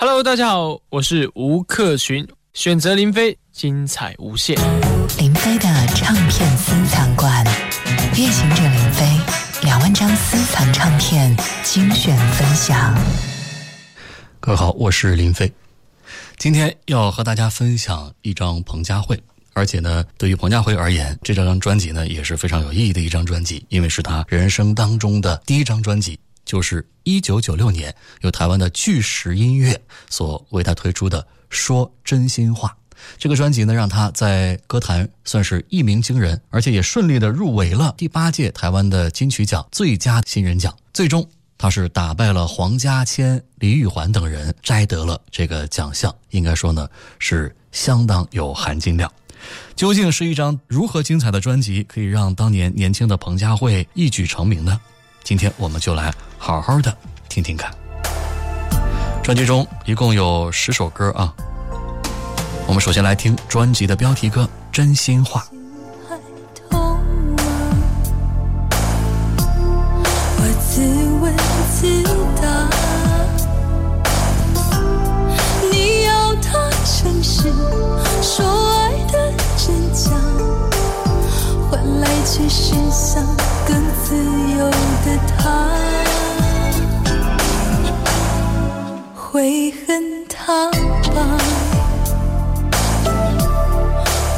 Hello，大家好，我是吴克群，选择林飞，精彩无限。林飞的唱片私藏馆，夜行者林飞两万张私藏唱片精选分享。各位好，我是林飞，今天要和大家分享一张彭佳慧，而且呢，对于彭佳慧而言，这张专辑呢也是非常有意义的一张专辑，因为是她人生当中的第一张专辑。就是一九九六年由台湾的巨石音乐所为他推出的《说真心话》这个专辑呢，让他在歌坛算是一鸣惊人，而且也顺利的入围了第八届台湾的金曲奖最佳新人奖。最终，他是打败了黄家千、李玉环等人，摘得了这个奖项。应该说呢，是相当有含金量。究竟是一张如何精彩的专辑，可以让当年年轻的彭佳慧一举成名呢？今天我们就来好好的听听看。专辑中一共有十首歌啊，我们首先来听专辑的标题歌《真心话》。来却是想更自由的他，会恨他吧？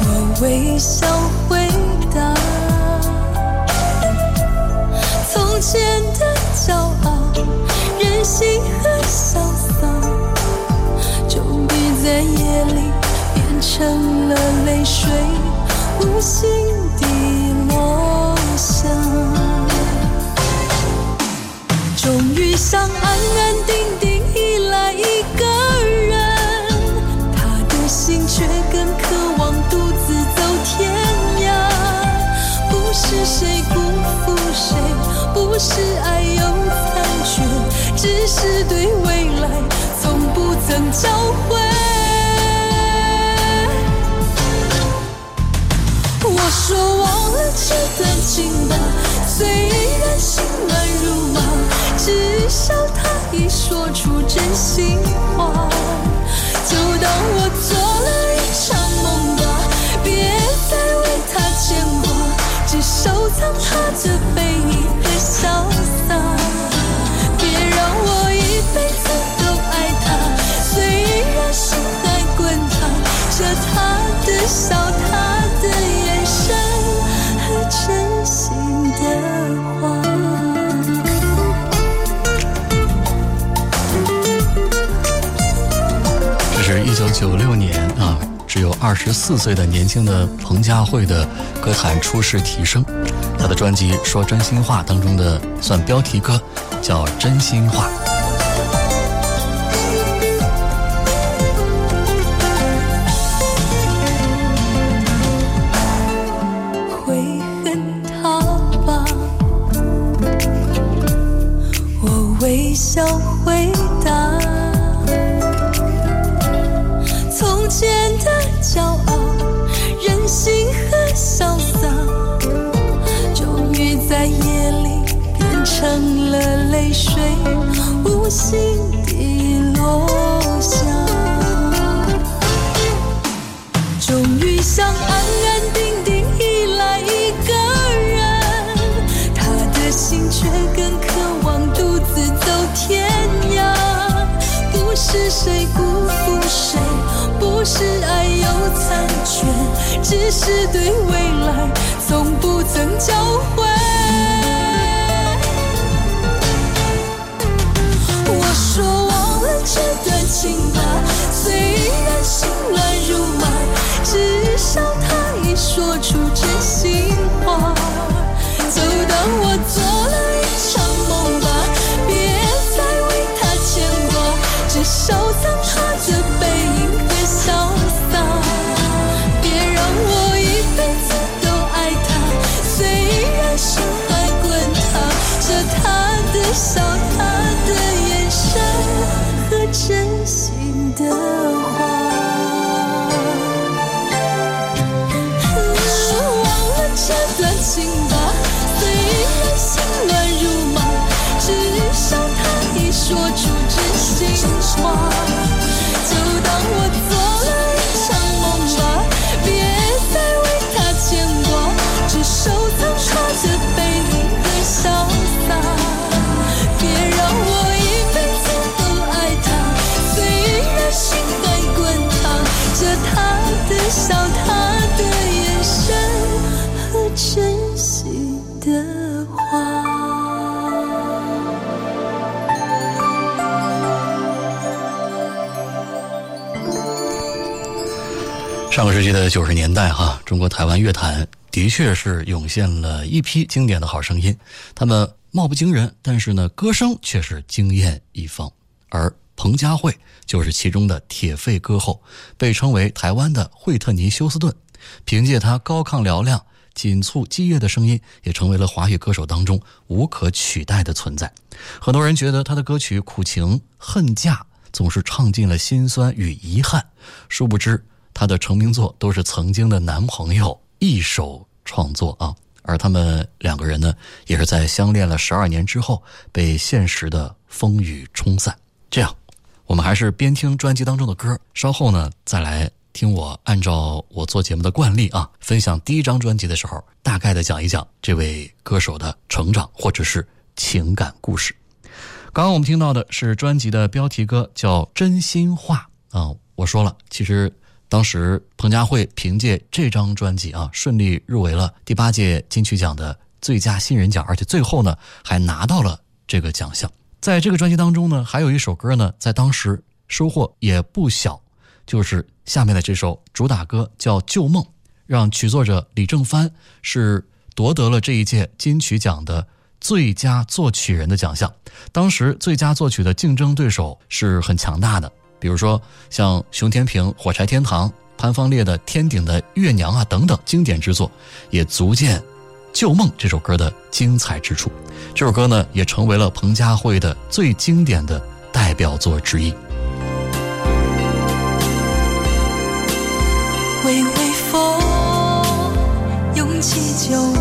我微笑回答。从前的骄傲、任性和潇洒，终于在夜里变成了泪水，无心地落下。终于想安安定定依赖一个人，他的心却更渴望独自走天涯。不是谁辜负谁，不是爱有残缺，只是对未来从不曾交汇。我说忘了这段情吧，虽然心乱如麻，至少他已说出真心话。就当我做了一场梦吧，别再为他牵挂，只收藏他的背影和潇洒。别让我一辈子都爱他，虽然心还滚烫，着他的笑，九九六年啊，只有二十四岁的年轻的彭佳慧的歌坛初试提升。她的专辑《说真心话》当中的算标题歌，叫《真心话》。会恨他吧？我微笑回答。水，无心地落下。终于想安安定定依赖一个人，他的心却更渴望独自走天涯。不是谁辜负谁，不是爱有残缺，只是对未来从不曾交虽然心乱如麻，说出真心话。就当我上个世纪的九十年代，哈，中国台湾乐坛的确是涌现了一批经典的好声音。他们貌不惊人，但是呢，歌声却是惊艳一方。而彭佳慧就是其中的铁肺歌后，被称为台湾的惠特尼·休斯顿。凭借她高亢嘹亮、紧促激越的声音，也成为了华语歌手当中无可取代的存在。很多人觉得她的歌曲苦情恨嫁，总是唱尽了心酸与遗憾。殊不知。他的成名作都是曾经的男朋友一手创作啊，而他们两个人呢，也是在相恋了十二年之后被现实的风雨冲散。这样，我们还是边听专辑当中的歌，稍后呢再来听我按照我做节目的惯例啊，分享第一张专辑的时候，大概的讲一讲这位歌手的成长或者是情感故事。刚刚我们听到的是专辑的标题歌，叫《真心话》啊。我说了，其实。当时彭佳慧凭借这张专辑啊，顺利入围了第八届金曲奖的最佳新人奖，而且最后呢还拿到了这个奖项。在这个专辑当中呢，还有一首歌呢，在当时收获也不小，就是下面的这首主打歌叫《旧梦》，让曲作者李正帆是夺得了这一届金曲奖的最佳作曲人的奖项。当时最佳作曲的竞争对手是很强大的。比如说，像熊天平《火柴天堂》、潘方烈的《天顶的月娘》啊等等经典之作，也足见《旧梦》这首歌的精彩之处。这首歌呢，也成为了彭佳慧的最经典的代表作之一。微微风，涌起旧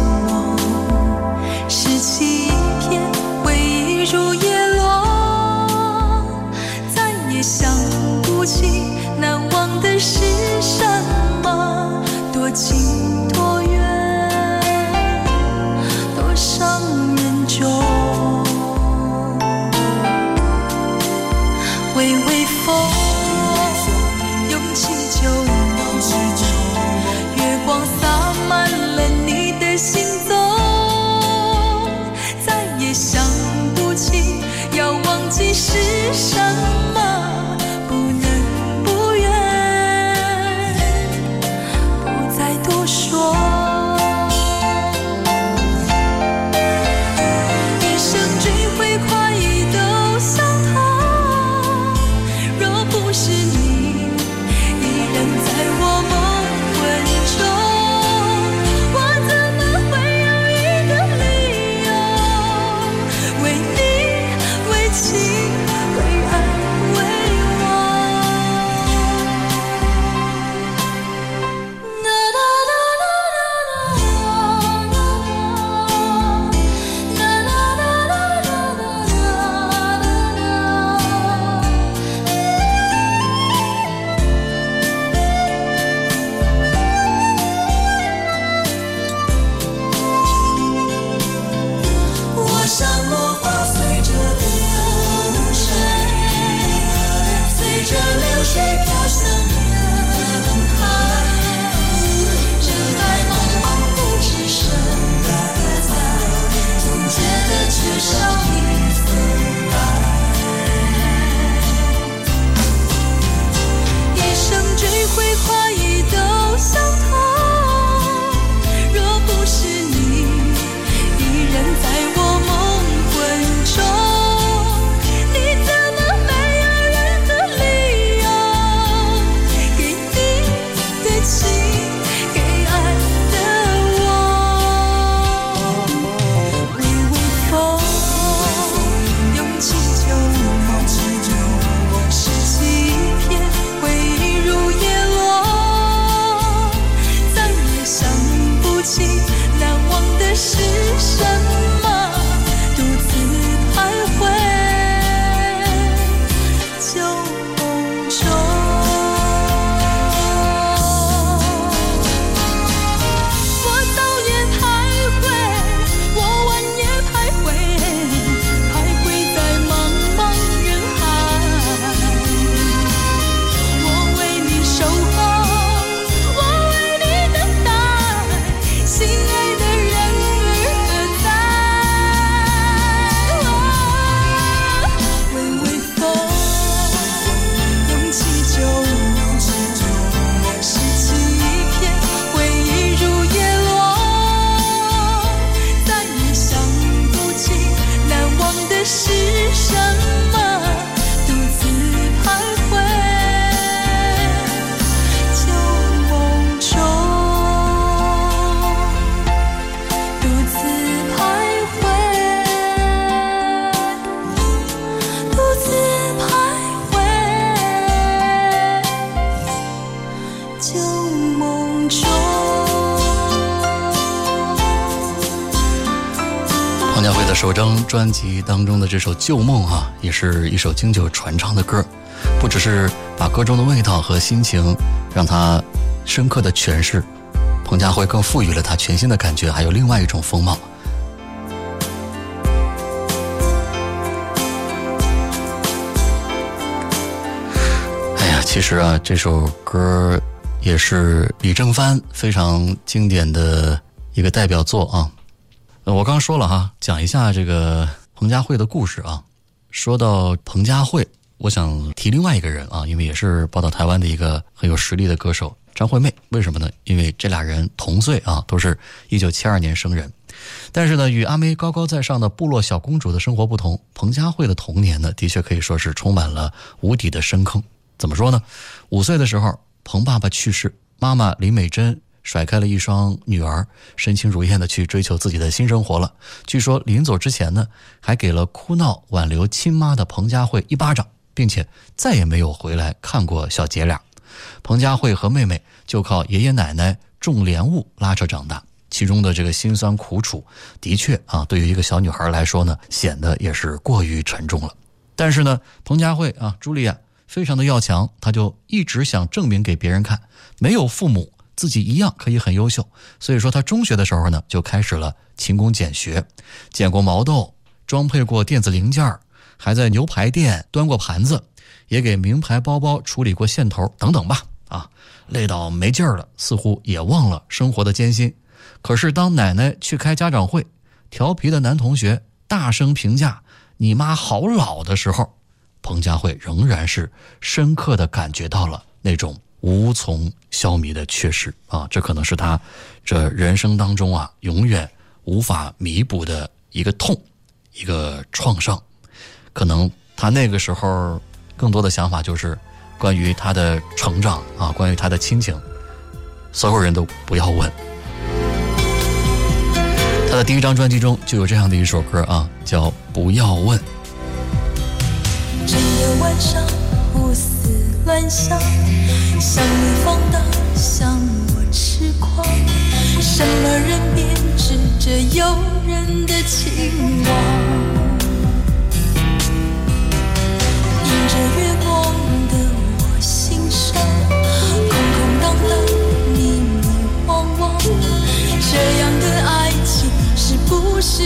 专辑当中的这首《旧梦》啊，也是一首经久传唱的歌，不只是把歌中的味道和心情让它深刻的诠释，彭佳慧更赋予了它全新的感觉，还有另外一种风貌。哎呀，其实啊，这首歌也是李正帆非常经典的一个代表作啊。呃，我刚说了哈，讲一下这个彭佳慧的故事啊。说到彭佳慧，我想提另外一个人啊，因为也是报道台湾的一个很有实力的歌手张惠妹。为什么呢？因为这俩人同岁啊，都是一九七二年生人。但是呢，与阿妹高高在上的部落小公主的生活不同，彭佳慧的童年呢，的确可以说是充满了无底的深坑。怎么说呢？五岁的时候，彭爸爸去世，妈妈林美珍甩开了一双女儿，身轻如燕的去追求自己的新生活了。据说临走之前呢，还给了哭闹挽留亲妈的彭佳慧一巴掌，并且再也没有回来看过小姐俩。彭佳慧和妹妹就靠爷爷奶奶种莲雾拉扯长大，其中的这个辛酸苦楚，的确啊，对于一个小女孩来说呢，显得也是过于沉重了。但是呢，彭佳慧啊，茱莉亚非常的要强，她就一直想证明给别人看，没有父母。自己一样可以很优秀，所以说他中学的时候呢，就开始了勤工俭学，剪过毛豆，装配过电子零件还在牛排店端过盘子，也给名牌包包处理过线头等等吧。啊，累到没劲儿了，似乎也忘了生活的艰辛。可是当奶奶去开家长会，调皮的男同学大声评价“你妈好老”的时候，彭佳慧仍然是深刻的感觉到了那种。无从消弭的缺失啊，这可能是他这人生当中啊永远无法弥补的一个痛，一个创伤。可能他那个时候更多的想法就是关于他的成长啊，关于他的亲情，所有人都不要问。他的第一张专辑中就有这样的一首歌啊，叫《不要问》。整个晚上胡思乱想。想你放荡，想我痴狂，什么人编织着诱人的情网？迎着月光的我心上，空空荡荡，迷迷惘惘，这样的爱情是不是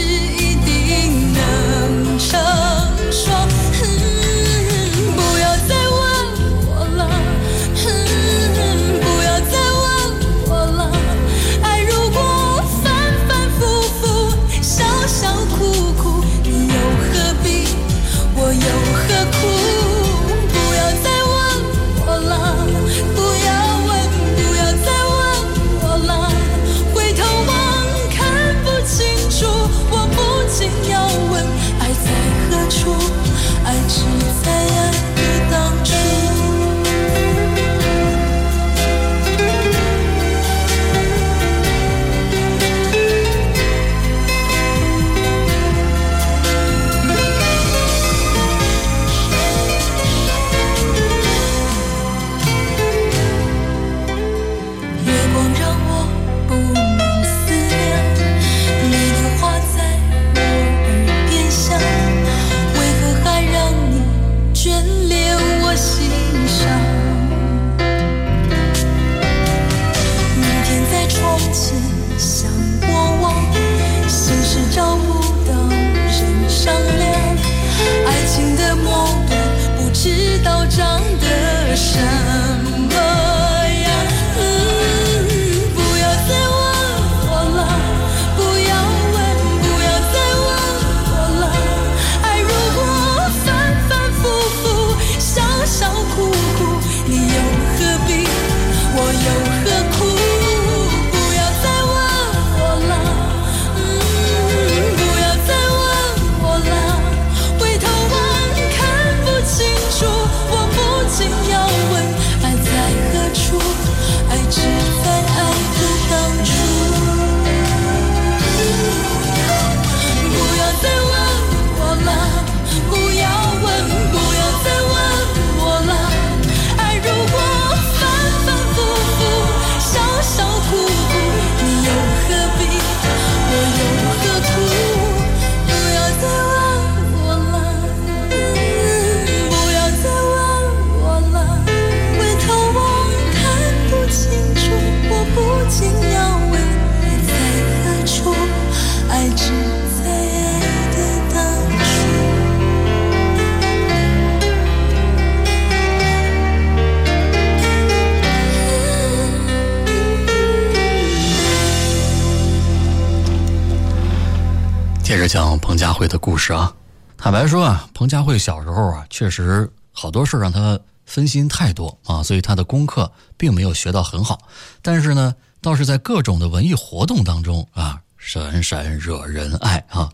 彭佳慧小时候啊，确实好多事让她分心太多啊，所以她的功课并没有学到很好。但是呢，倒是在各种的文艺活动当中啊，闪闪惹人爱啊。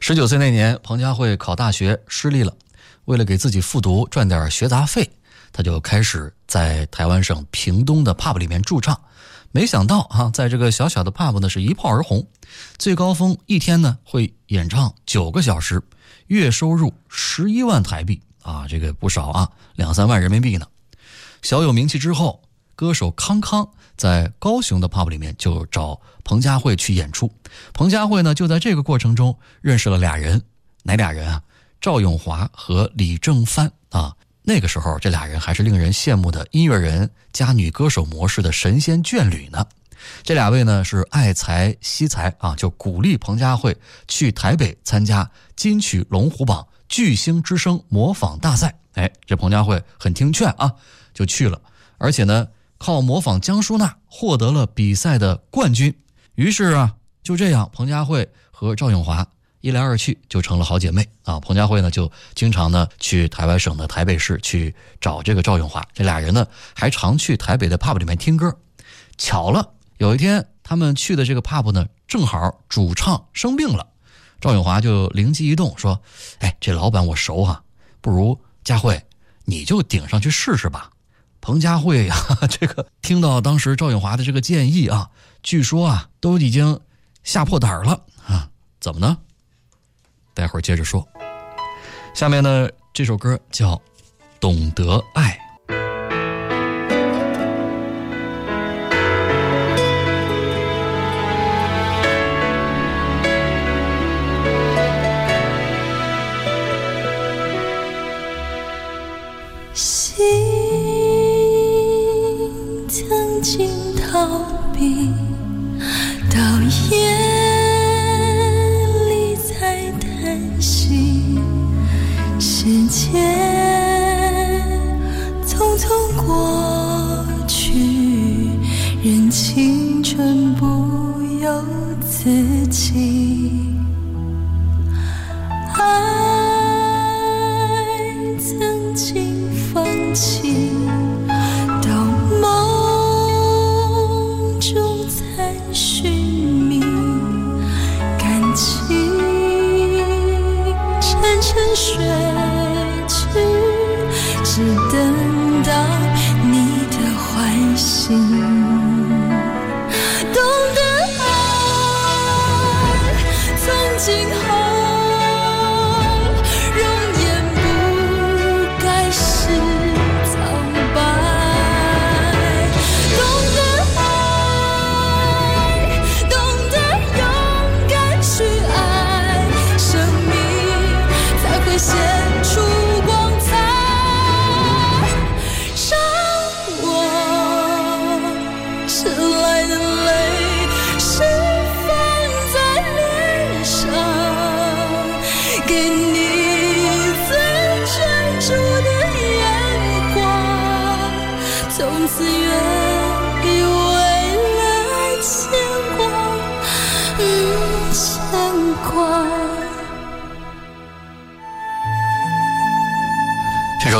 十九岁那年，彭佳慧考大学失利了，为了给自己复读赚点学杂费，她就开始在台湾省屏东的 pub 里面驻唱。没想到啊，在这个小小的 pub 呢，是一炮而红，最高峰一天呢会演唱九个小时，月收入十一万台币啊，这个不少啊，两三万人民币呢。小有名气之后，歌手康康在高雄的 pub 里面就找彭佳慧去演出，彭佳慧呢就在这个过程中认识了俩人，哪俩人啊？赵咏华和李正帆啊。那个时候，这俩人还是令人羡慕的音乐人加女歌手模式的神仙眷侣呢。这俩位呢是爱才惜才啊，就鼓励彭佳慧去台北参加金曲龙虎榜巨星之声模仿大赛。哎，这彭佳慧很听劝啊，就去了，而且呢靠模仿江淑娜获得了比赛的冠军。于是啊，就这样，彭佳慧和赵咏华。一来二去就成了好姐妹啊！彭佳慧呢就经常呢去台湾省的台北市去找这个赵咏华，这俩人呢还常去台北的 pub 里面听歌。巧了，有一天他们去的这个 pub 呢，正好主唱生病了，赵永华就灵机一动说：“哎，这老板我熟啊，不如佳慧你就顶上去试试吧。”彭佳慧呀，这个听到当时赵永华的这个建议啊，据说啊都已经吓破胆了啊！怎么呢？待会儿接着说。下面呢，这首歌叫《懂得爱》。心逃避，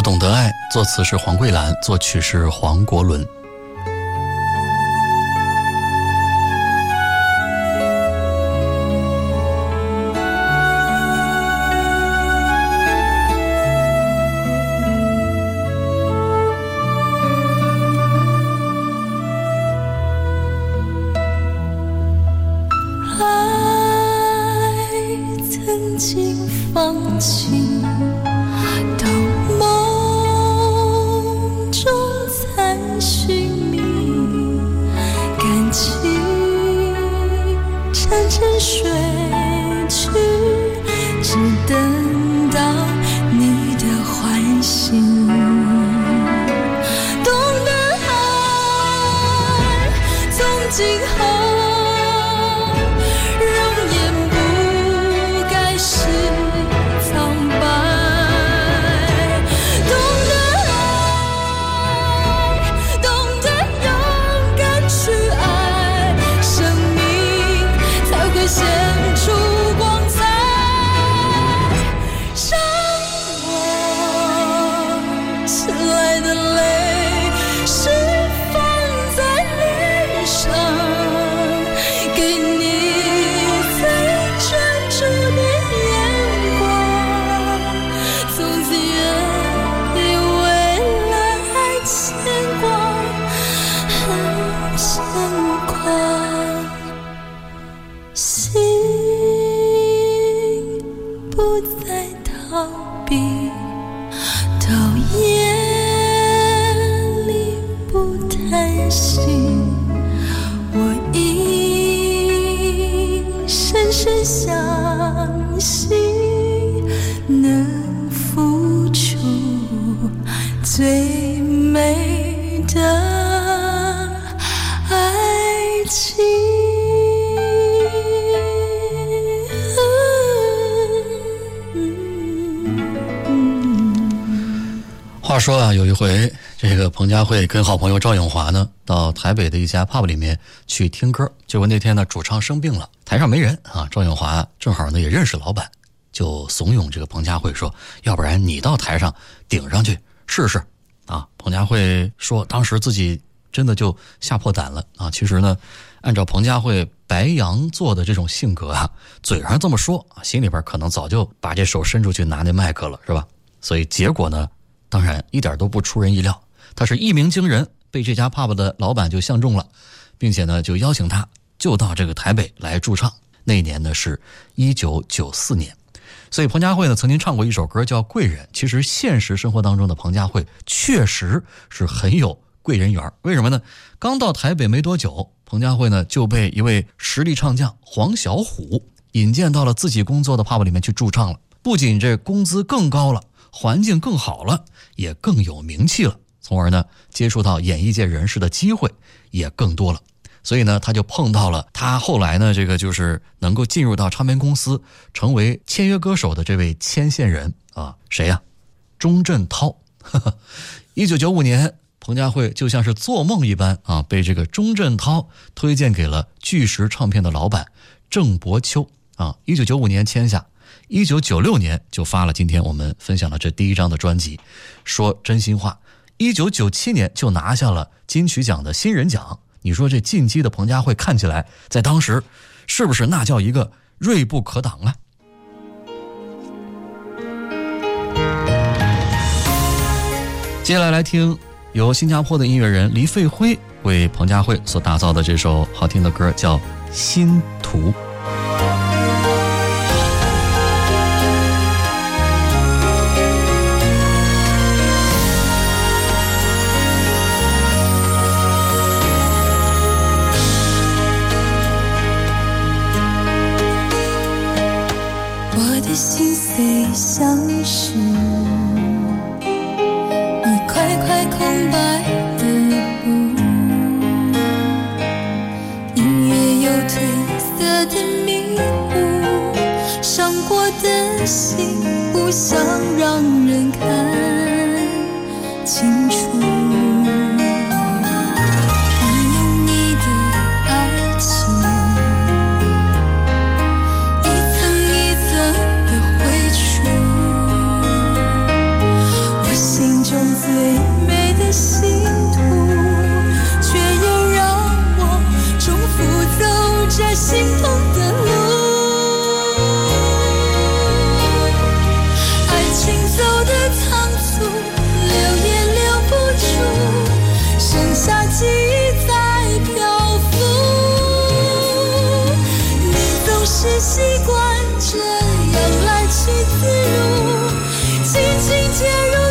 懂得爱，作词是黄桂兰，作曲是黄国伦。不再逃避，到夜里不叹息，我已深深相信，能付出最。说啊，有一回，这个彭佳慧跟好朋友赵永华呢，到台北的一家 pub 里面去听歌。结果那天呢，主唱生病了，台上没人啊。赵永华正好呢也认识老板，就怂恿这个彭佳慧说：“要不然你到台上顶上去试试。”啊，彭佳慧说，当时自己真的就吓破胆了啊。其实呢，按照彭佳慧白羊座的这种性格啊，嘴上这么说，心里边可能早就把这手伸出去拿那麦克了，是吧？所以结果呢？当然，一点都不出人意料，他是一鸣惊人，被这家 pub 的老板就相中了，并且呢，就邀请他就到这个台北来驻唱。那一年呢是一九九四年，所以彭佳慧呢曾经唱过一首歌叫《贵人》。其实现实生活当中的彭佳慧确实是很有贵人缘。为什么呢？刚到台北没多久，彭佳慧呢就被一位实力唱将黄小琥引荐到了自己工作的 pub 里面去驻唱了。不仅这工资更高了，环境更好了。也更有名气了，从而呢，接触到演艺界人士的机会也更多了。所以呢，他就碰到了他后来呢，这个就是能够进入到唱片公司，成为签约歌手的这位牵线人啊，谁呀？钟镇涛。一九九五年，彭佳慧就像是做梦一般啊，被这个钟镇涛推荐给了巨石唱片的老板郑伯秋啊。一九九五年签下。一九九六年就发了今天我们分享的这第一张的专辑，说真心话。一九九七年就拿下了金曲奖的新人奖。你说这进击的彭佳慧看起来在当时是不是那叫一个锐不可挡啊？接下来来听由新加坡的音乐人黎费辉为彭佳慧所打造的这首好听的歌，叫《心图》。心碎像是一块块空白的布，音乐有褪色的迷雾，伤过的心不想让人看清楚。这心痛的路，爱情走的仓促，留也留不住，剩下记忆在漂浮，你总是习惯这样来去自如，轻轻介入。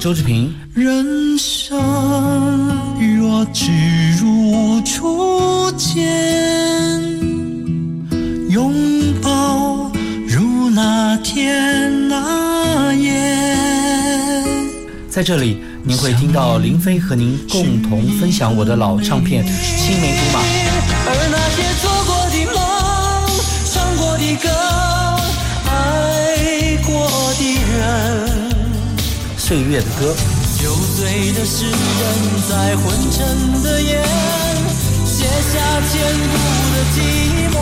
周志平。人生若只如初见，拥抱如那天那夜。在这里，您会听到林飞和您共同分享我的老唱片《青梅竹马》。岁月的歌，酒醉的诗人在昏沉的夜，写下千古的寂寞。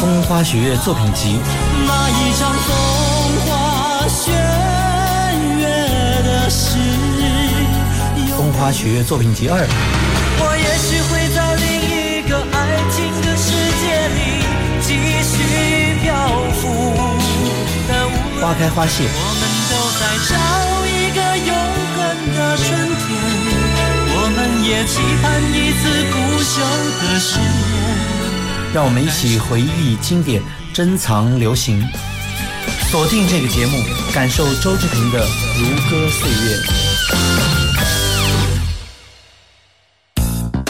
风花雪月作品集，那一场风花雪月的事，风花雪月作品集二，我也许会在另一个爱情的世界里继续漂浮，花开花谢，我们都在找一个永恒的春天，我们也期盼一次不朽的誓言。让我们一起回忆经典，珍藏流行。锁定这个节目，感受周志平的如歌岁月。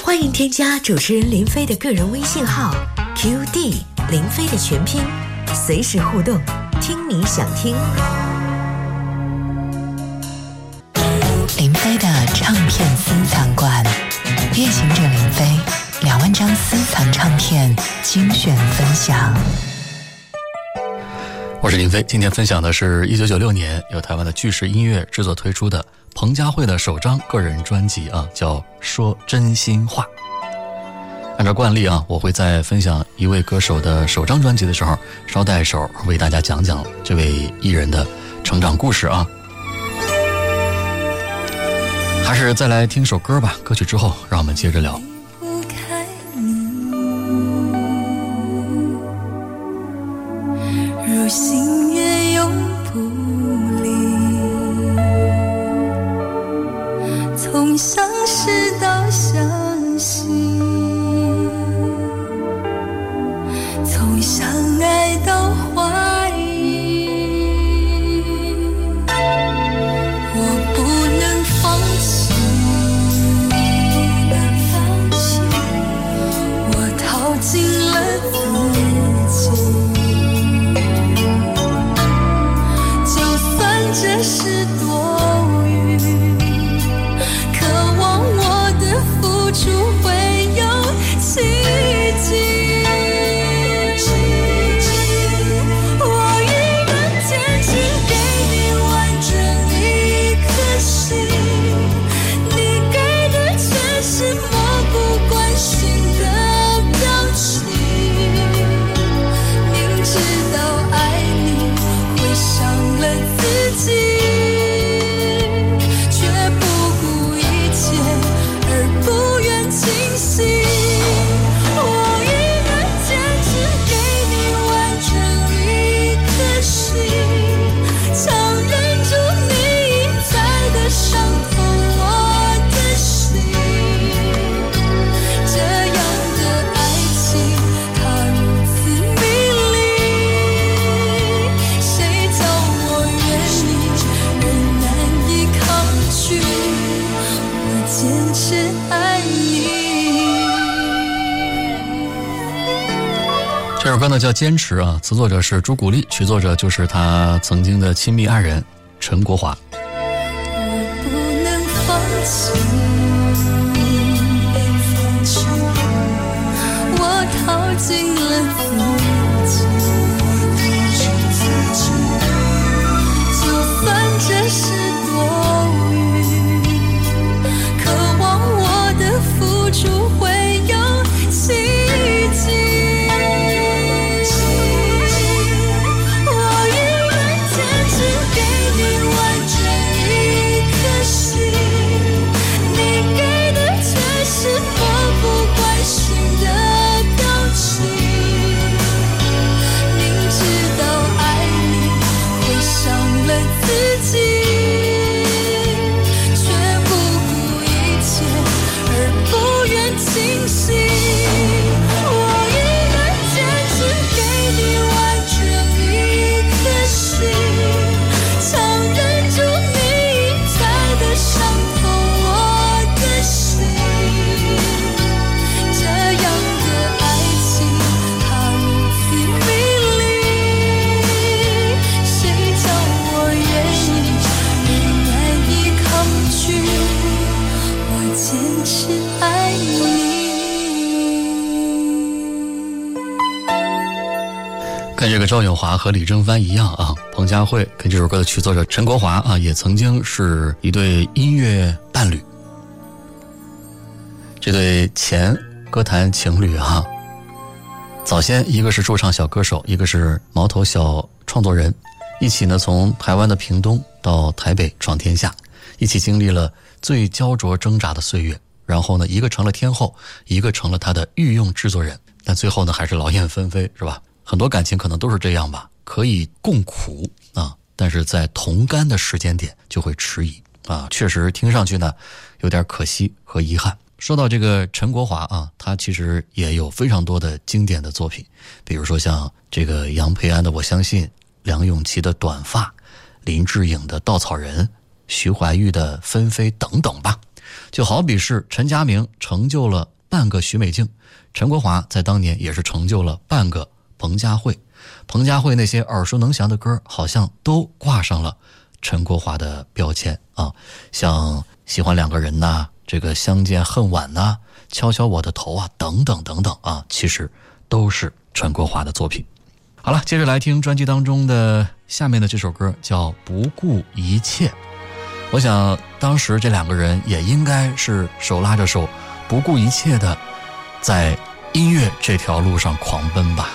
欢迎添加主持人林飞的个人微信号 QD 林飞的全拼，随时互动，听你想听。私藏馆，夜行者林飞两万张私藏唱片精选分享。我是林飞，今天分享的是一九九六年由台湾的巨石音乐制作推出的彭佳慧的首张个人专辑啊，叫《说真心话》。按照惯例啊，我会在分享一位歌手的首张专辑的时候，捎带手为大家讲讲这位艺人的成长故事啊。还是再来听首歌吧，歌曲之后让我们接着聊。那叫《坚持》啊，词作者是朱古力，曲作者就是他曾经的亲密爱人陈国华。我不能放弃，放弃，我逃进了赵咏华和李正帆一样啊，彭佳慧跟这首歌的曲作者陈国华啊，也曾经是一对音乐伴侣。这对前歌坛情侣啊、早先一个是驻唱小歌手，一个是毛头小创作人，一起呢从台湾的屏东到台北闯天下，一起经历了最焦灼挣扎的岁月。然后呢，一个成了天后，一个成了他的御用制作人，但最后呢，还是劳燕分飞，是吧？很多感情可能都是这样吧，可以共苦啊，但是在同甘的时间点就会迟疑啊，确实听上去呢有点可惜和遗憾。说到这个陈国华啊，他其实也有非常多的经典的作品，比如说像这个杨培安的《我相信》，梁咏琪的《短发》，林志颖的《稻草人》，徐怀钰的《纷飞》等等吧。就好比是陈佳明成就了半个许美静，陈国华在当年也是成就了半个彭佳慧。彭佳慧那些耳熟能详的歌，好像都挂上了陈国华的标签啊，像喜欢两个人呐、这个相见恨晚呐、敲敲我的头啊，等等等等啊，其实都是陈国华的作品。好了，接着来听专辑当中的下面的这首歌，叫《不顾一切》。我想当时这两个人也应该是手拉着手，不顾一切的在音乐这条路上狂奔吧。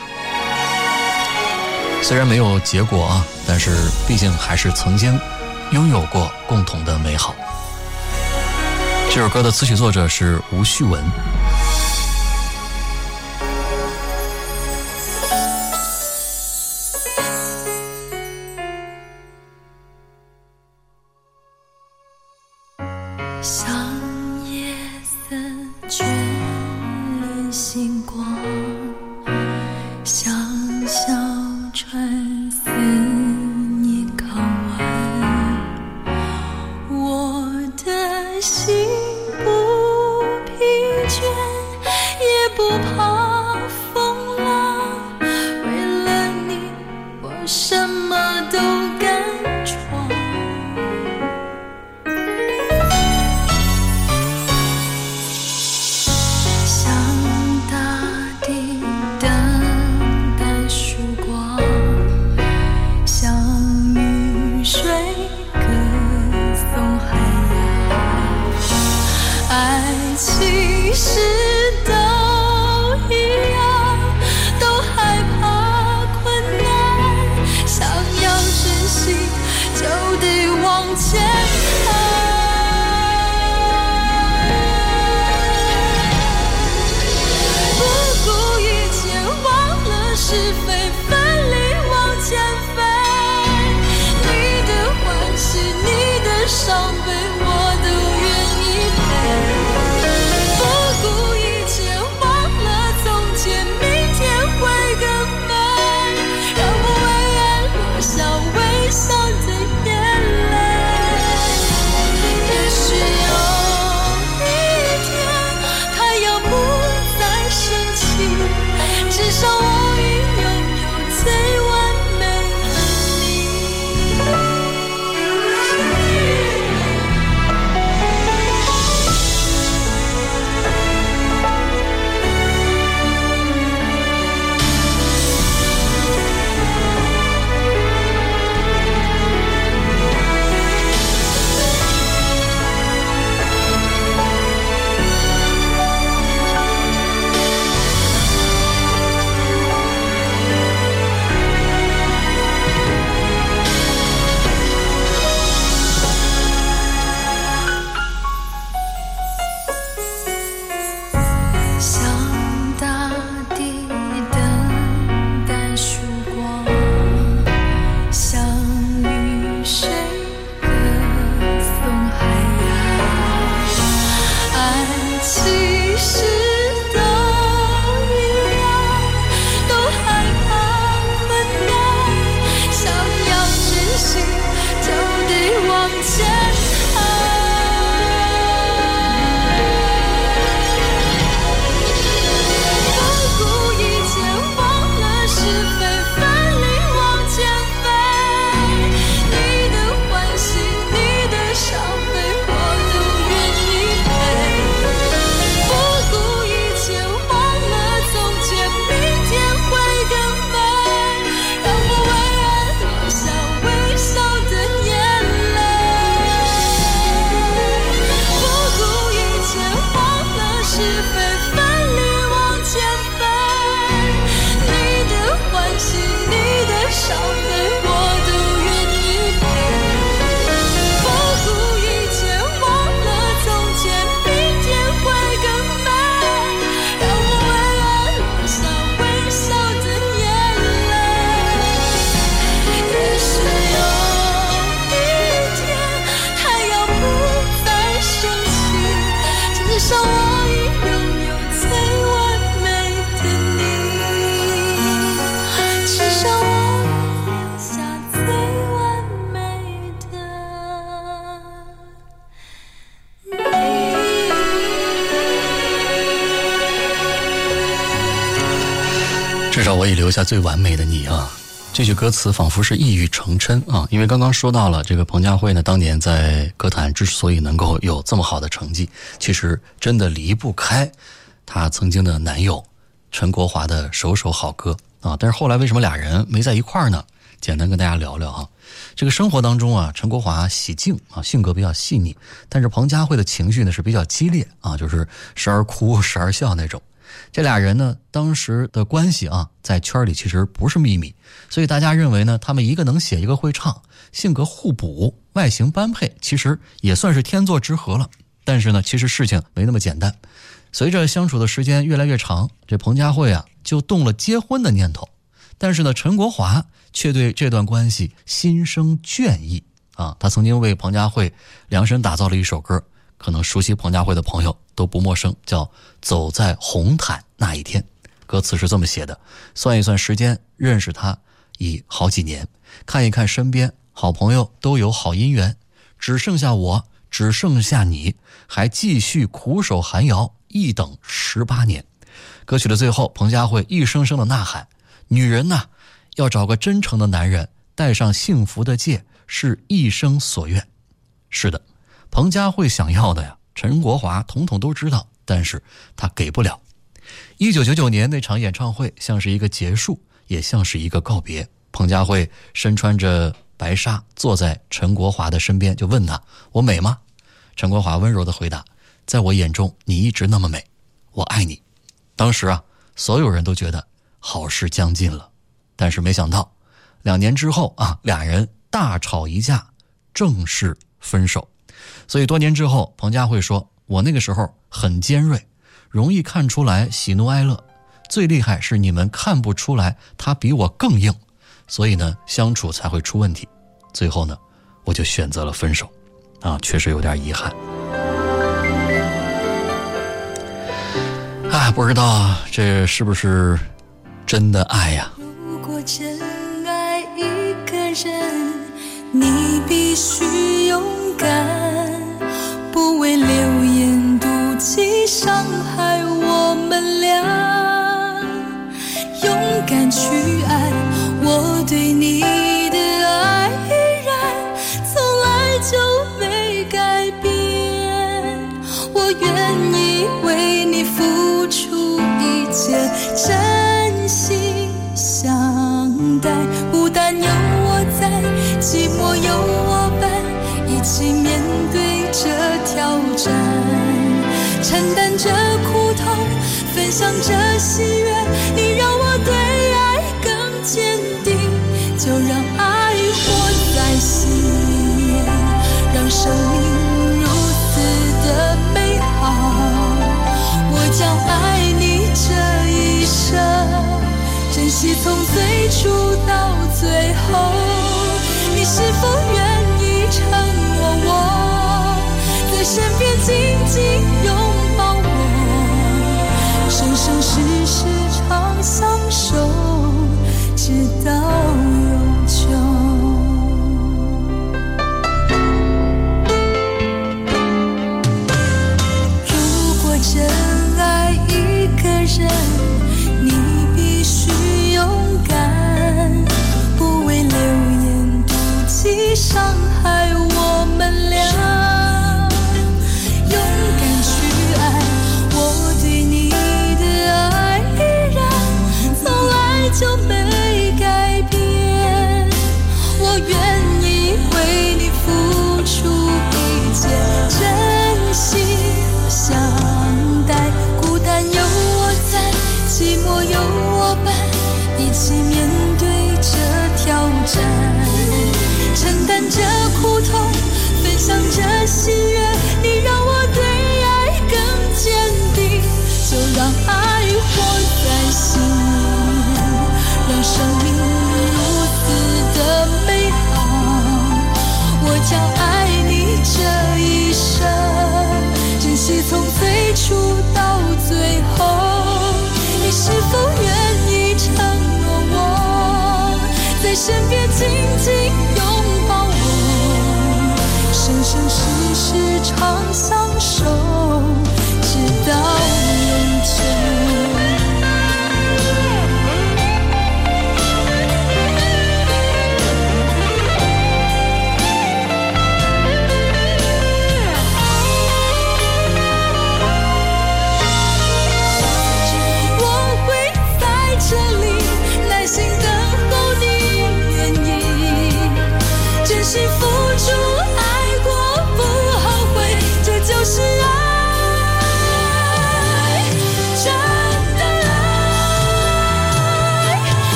虽然没有结果啊，但是毕竟还是曾经拥有过共同的美好。这首歌的词曲作者是吴旭文。下最完美的你啊！这句歌词仿佛是一语成谶啊！因为刚刚说到了这个彭佳慧呢，当年在歌坛之所以能够有这么好的成绩，其实真的离不开她曾经的男友陈国华的首首好歌啊！但是后来为什么俩人没在一块儿呢？简单跟大家聊聊啊。这个生活当中啊，陈国华喜静啊，性格比较细腻，但是彭佳慧的情绪呢是比较激烈啊，就是时而哭时而笑那种。这俩人呢，当时的关系啊，在圈里其实不是秘密，所以大家认为呢，他们一个能写，一个会唱，性格互补，外形般配，其实也算是天作之合了。但是呢，其实事情没那么简单。随着相处的时间越来越长，这彭佳慧啊，就动了结婚的念头。但是呢，陈国华却对这段关系心生倦意啊。他曾经为彭佳慧量身打造了一首歌。可能熟悉彭佳慧的朋友都不陌生，叫《走在红毯那一天》，歌词是这么写的：算一算时间，认识他已好几年，看一看身边好朋友都有好姻缘，只剩下我，只剩下你，还继续苦守寒窑，一等十八年。歌曲的最后，彭佳慧一声声的呐喊：“女人呐，要找个真诚的男人，戴上幸福的戒，是一生所愿。”是的。彭佳慧想要的呀，陈国华统统都知道，但是他给不了。一九九九年那场演唱会像是一个结束，也像是一个告别。彭佳慧身穿着白纱，坐在陈国华的身边，就问他：“我美吗？”陈国华温柔的回答：“在我眼中，你一直那么美，我爱你。”当时啊，所有人都觉得好事将近了，但是没想到，两年之后啊，俩人大吵一架，正式分手。所以多年之后，彭佳慧说：“我那个时候很尖锐，容易看出来喜怒哀乐。最厉害是你们看不出来，他比我更硬，所以呢，相处才会出问题。最后呢，我就选择了分手。啊，确实有点遗憾。啊，不知道这是不是真的爱呀？”如果真爱一个人，你必须勇敢。被流言妒忌伤害分享着喜悦，你让我对爱更坚定。就让爱活在心里，让生命如此的美好。我将爱你这一生，珍惜从最初到最后。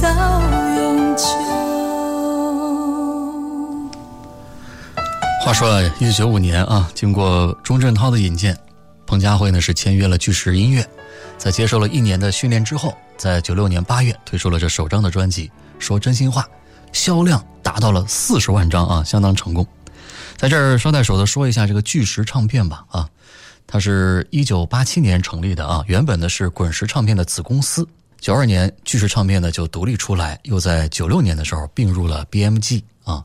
到永久。话说啊，一九九五年啊，经过钟镇涛的引荐，彭佳慧呢是签约了巨石音乐，在接受了一年的训练之后，在九六年八月推出了这首张的专辑《说真心话》，销量达到了四十万张啊，相当成功。在这儿捎带手的说一下这个巨石唱片吧啊，它是一九八七年成立的啊，原本呢是滚石唱片的子公司。九二年巨石唱片呢就独立出来，又在九六年的时候并入了 BMG 啊。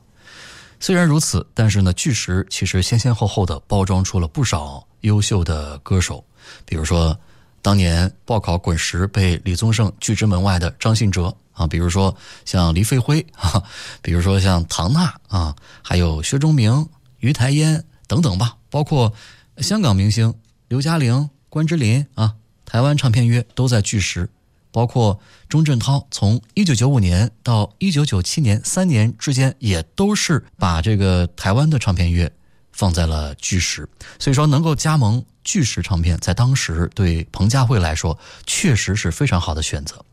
虽然如此，但是呢，巨石其实先先后后的包装出了不少优秀的歌手，比如说当年报考滚石被李宗盛拒之门外的张信哲啊，比如说像黎飞辉啊，比如说像唐娜啊，还有薛忠明、于台烟等等吧，包括香港明星刘嘉玲、关之琳啊，台湾唱片约都在巨石。包括钟镇涛，从一九九五年到一九九七年三年之间，也都是把这个台湾的唱片约放在了巨石。所以说，能够加盟巨石唱片，在当时对彭佳慧来说，确实是非常好的选择。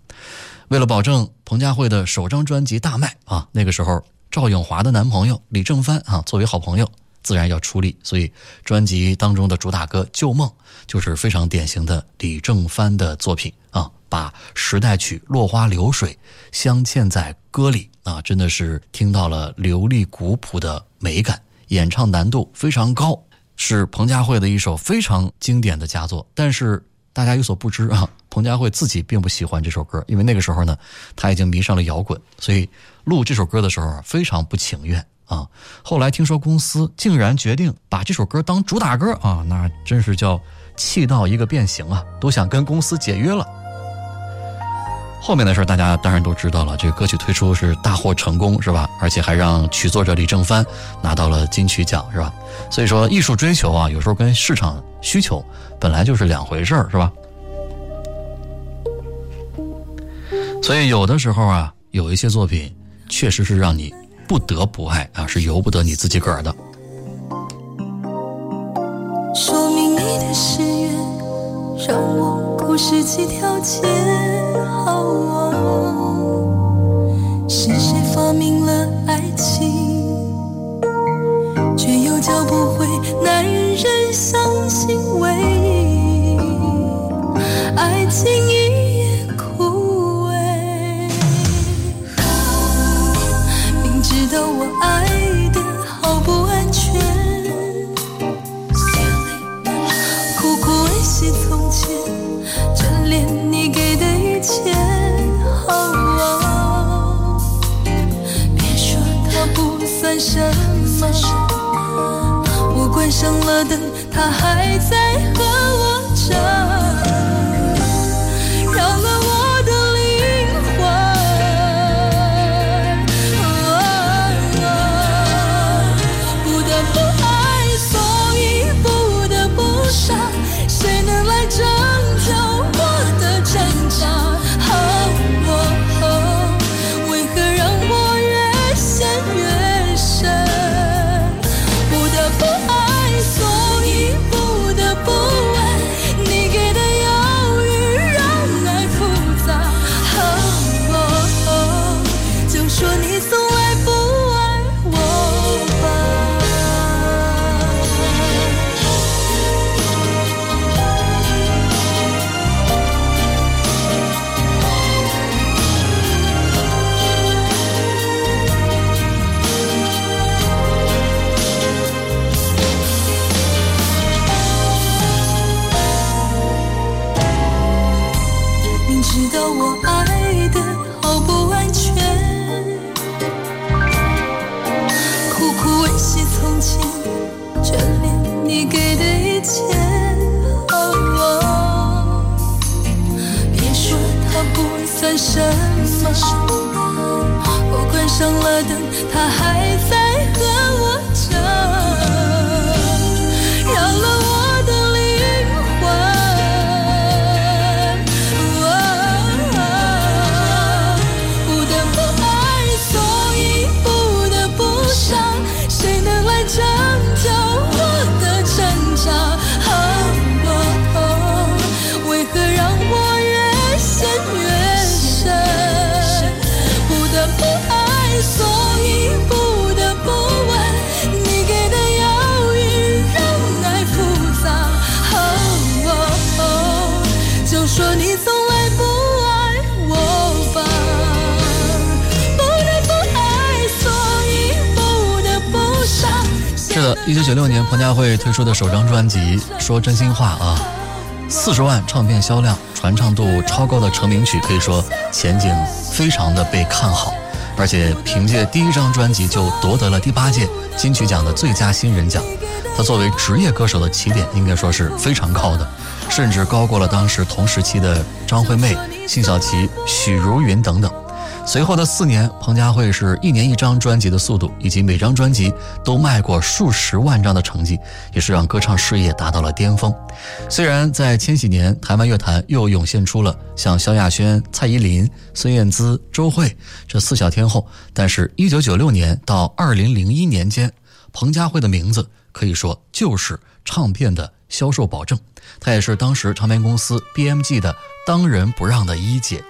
为了保证彭佳慧的首张专辑大卖啊，那个时候赵咏华的男朋友李正帆啊，作为好朋友，自然要出力。所以，专辑当中的主打歌《旧梦》就是非常典型的李正帆的作品啊。把时代曲《落花流水》镶嵌在歌里啊，真的是听到了流利古朴的美感，演唱难度非常高，是彭佳慧的一首非常经典的佳作。但是大家有所不知啊，彭佳慧自己并不喜欢这首歌，因为那个时候呢，他已经迷上了摇滚，所以录这首歌的时候非常不情愿啊。后来听说公司竟然决定把这首歌当主打歌啊，那真是叫气到一个变形啊，都想跟公司解约了。后面的事大家当然都知道了。这个歌曲推出是大获成功，是吧？而且还让曲作者李正帆拿到了金曲奖，是吧？所以说，艺术追求啊，有时候跟市场需求本来就是两回事儿，是吧？所以有的时候啊，有一些作品确实是让你不得不爱啊，是由不得你自己个儿的。说明你的誓言，让我故事几条街。是谁发明了爱情，却又教不会男人相信唯一？爱情一夜枯萎，明知道我爱给的一切。什么？我关上了灯，他还在一九九六年，彭佳慧推出的首张专辑《说真心话》啊，四十万唱片销量，传唱度超高的成名曲，可以说前景非常的被看好。而且凭借第一张专辑就夺得了第八届金曲奖的最佳新人奖。他作为职业歌手的起点，应该说是非常高的，甚至高过了当时同时期的张惠妹、辛晓琪、许茹芸等等。随后的四年，彭佳慧是一年一张专辑的速度，以及每张专辑都卖过数十万张的成绩，也是让歌唱事业达到了巅峰。虽然在千禧年，台湾乐坛又涌现出了像萧亚轩、蔡依林、孙燕姿、周蕙这四小天后，但是1996年到2001年间，彭佳慧的名字可以说就是唱片的销售保证。她也是当时唱片公司 BMG 的当仁不让的一姐。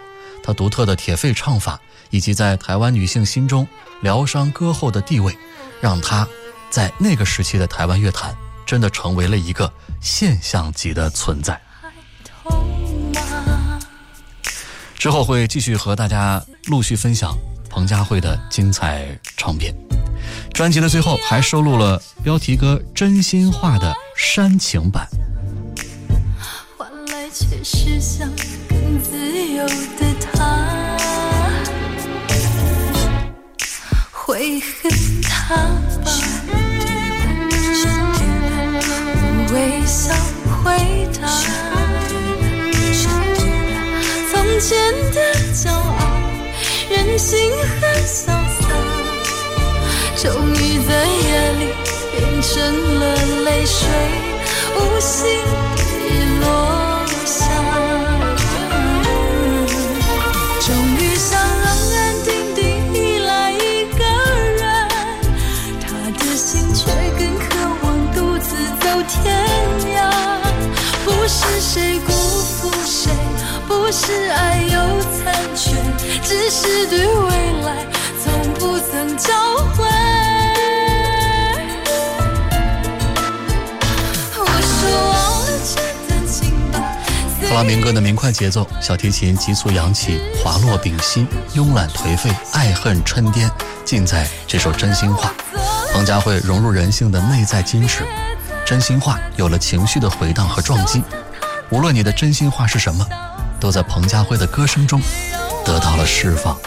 她独特的铁肺唱法，以及在台湾女性心中疗伤歌后的地位，让她在那个时期的台湾乐坛真的成为了一个现象级的存在。之后会继续和大家陆续分享彭佳慧的精彩唱片。专辑的最后还收录了标题歌《真心话》的煽情版。换来却是想更自由他吧？我微笑回答，从前的骄傲、任性和潇洒，终于在夜里变成了泪水，无心谁辜负谁，不是爱有残缺，只是对未来从不曾交汇。我说忘了这段情吧。弗拉明戈的明快节奏，小提琴急促扬起，滑落屏息，慵懒颓废，爱恨嗔颠，尽在这首《真心话》。彭佳慧融入人性的内在矜持，真心话有了情绪的回荡和撞击。无论你的真心话是什么，都在彭佳慧的歌声中得到了释放。